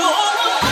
Oh,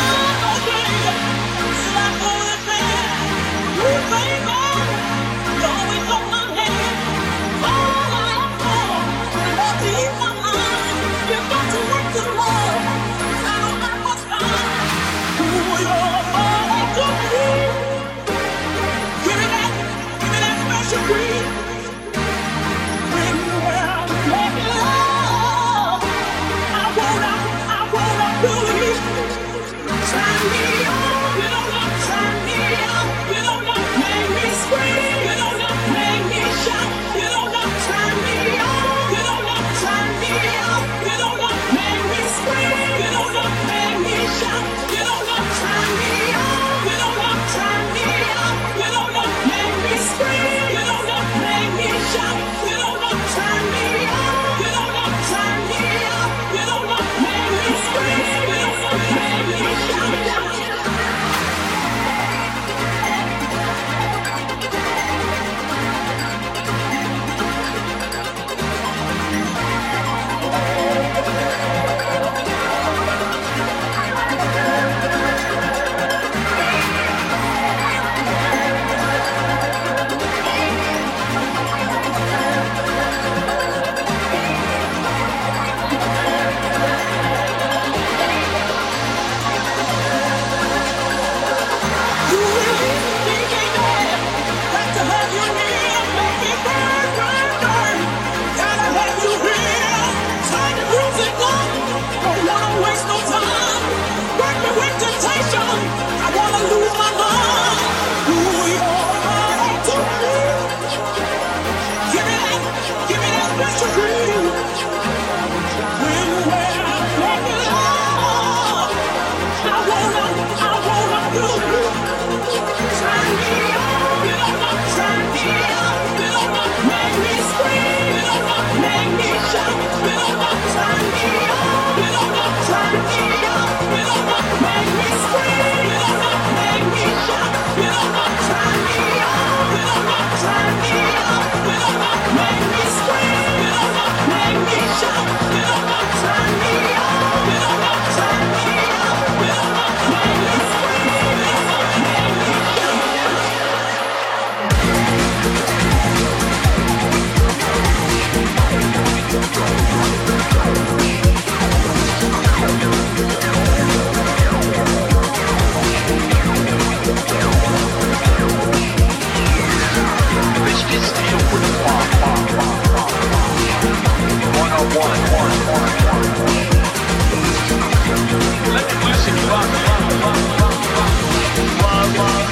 Love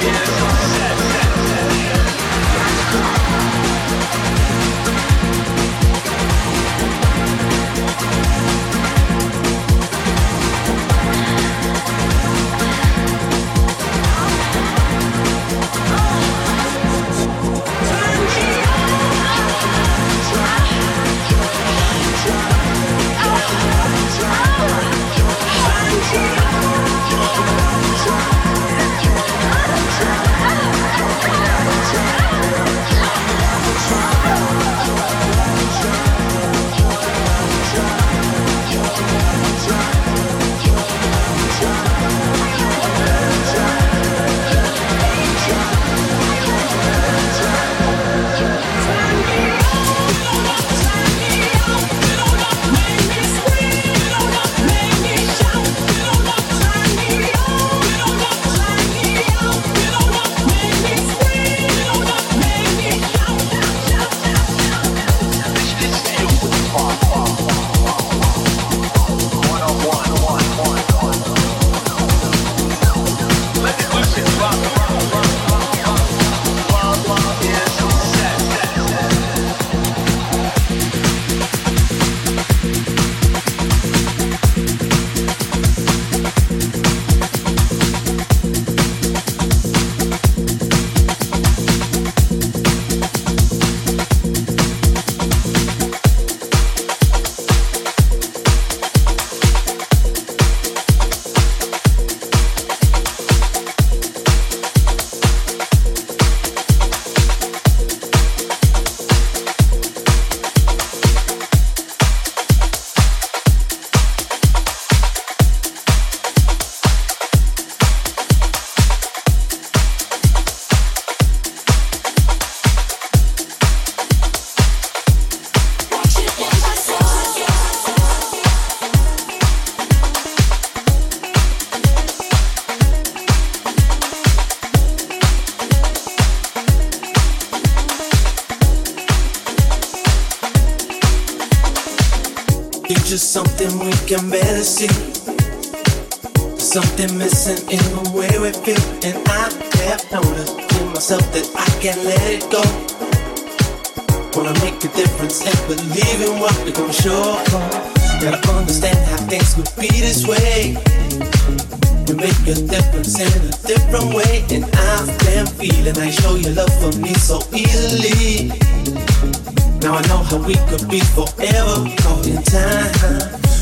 is. see something missing in the way we feel, and I have noticed in myself that I can't let it go. Wanna make a difference and believe in what we gonna show. Gotta understand how things could be this way. You make a difference in a different way, and I've been feeling I show you love for me so easily. Now I know how we could be forever caught in time.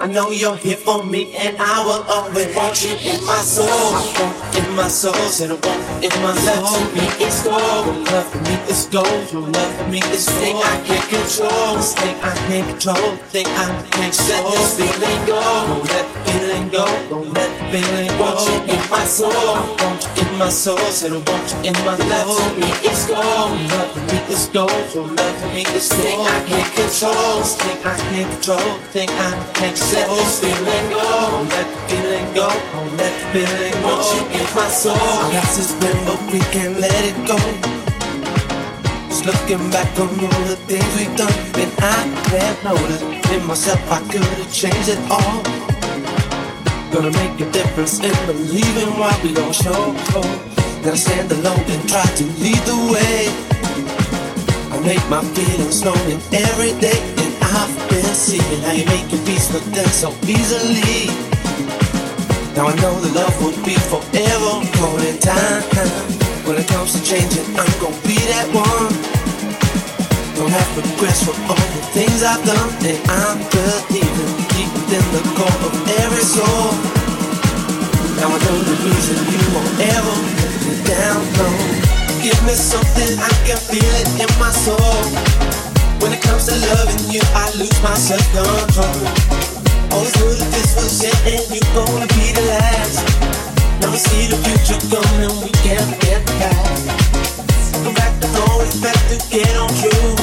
I know you're here for me, and I will always want you in my soul. I want In my soul, said I want in my love to me it's gold. Your love for me is gold. Your love for me is. Thing I can't control. This thing I can't control. Thing I can't. Let this feeling go. Don't let feeling go. Don't let feeling go. Want you in my soul. I Want you in my soul. Said I want you in my love Love to me it's gold. Your love for me is gold. Your love for me is thing I can't control. This thing I can't control. Thing I can't Let this feeling go. Let the feeling go. Let the feeling go. Want you in my soul. Past has been, but we can't let it go. Just looking back on all the things we've done, and I have noticed in myself I could have changed it all. Gonna make a difference in believing what we don't show. Gotta stand alone and try to lead the way. I make my feelings known in every day, and I've been seeing how you make your peace look done so easily. Now I know the love will be forever golden time. When it comes to changing, I'm gonna be that one. Don't have regrets for all the things I've done, and I'm believing deep within the core of every soul. Now I know the reason you won't ever let me down, no. Give me something I can feel it in my soul. When it comes to loving you, I lose my self-control. Always knew that this was it, and you gonna be the last. Now we see the future coming, we can't get past. Come back to know back to get on true.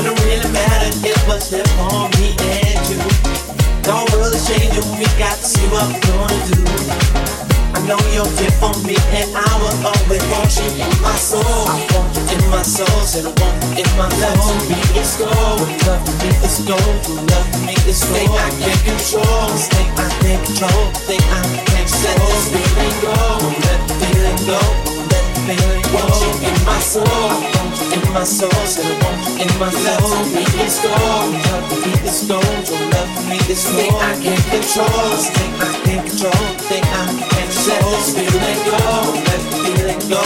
When it really mattered, it was there for me and you. The world is changing, we got to see what we're gonna do. Know here for me, and I will always want you in my soul. I want you in my soul, said I want you in my love. To me, it's gold. Love me, it's gold. Love me, it's gold. Thing I can't control, thing I can't control, thing I can't control. Let this feeling go, let the let the feeling go. In my soul, I want you in my soul, in my. To me, gold. Love me, it's gold. True love me, it's gold. I can't control, thing I can't control, thing I can't. Let this feeling go, let the feeling go,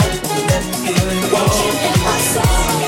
let the feeling go. You in my soul.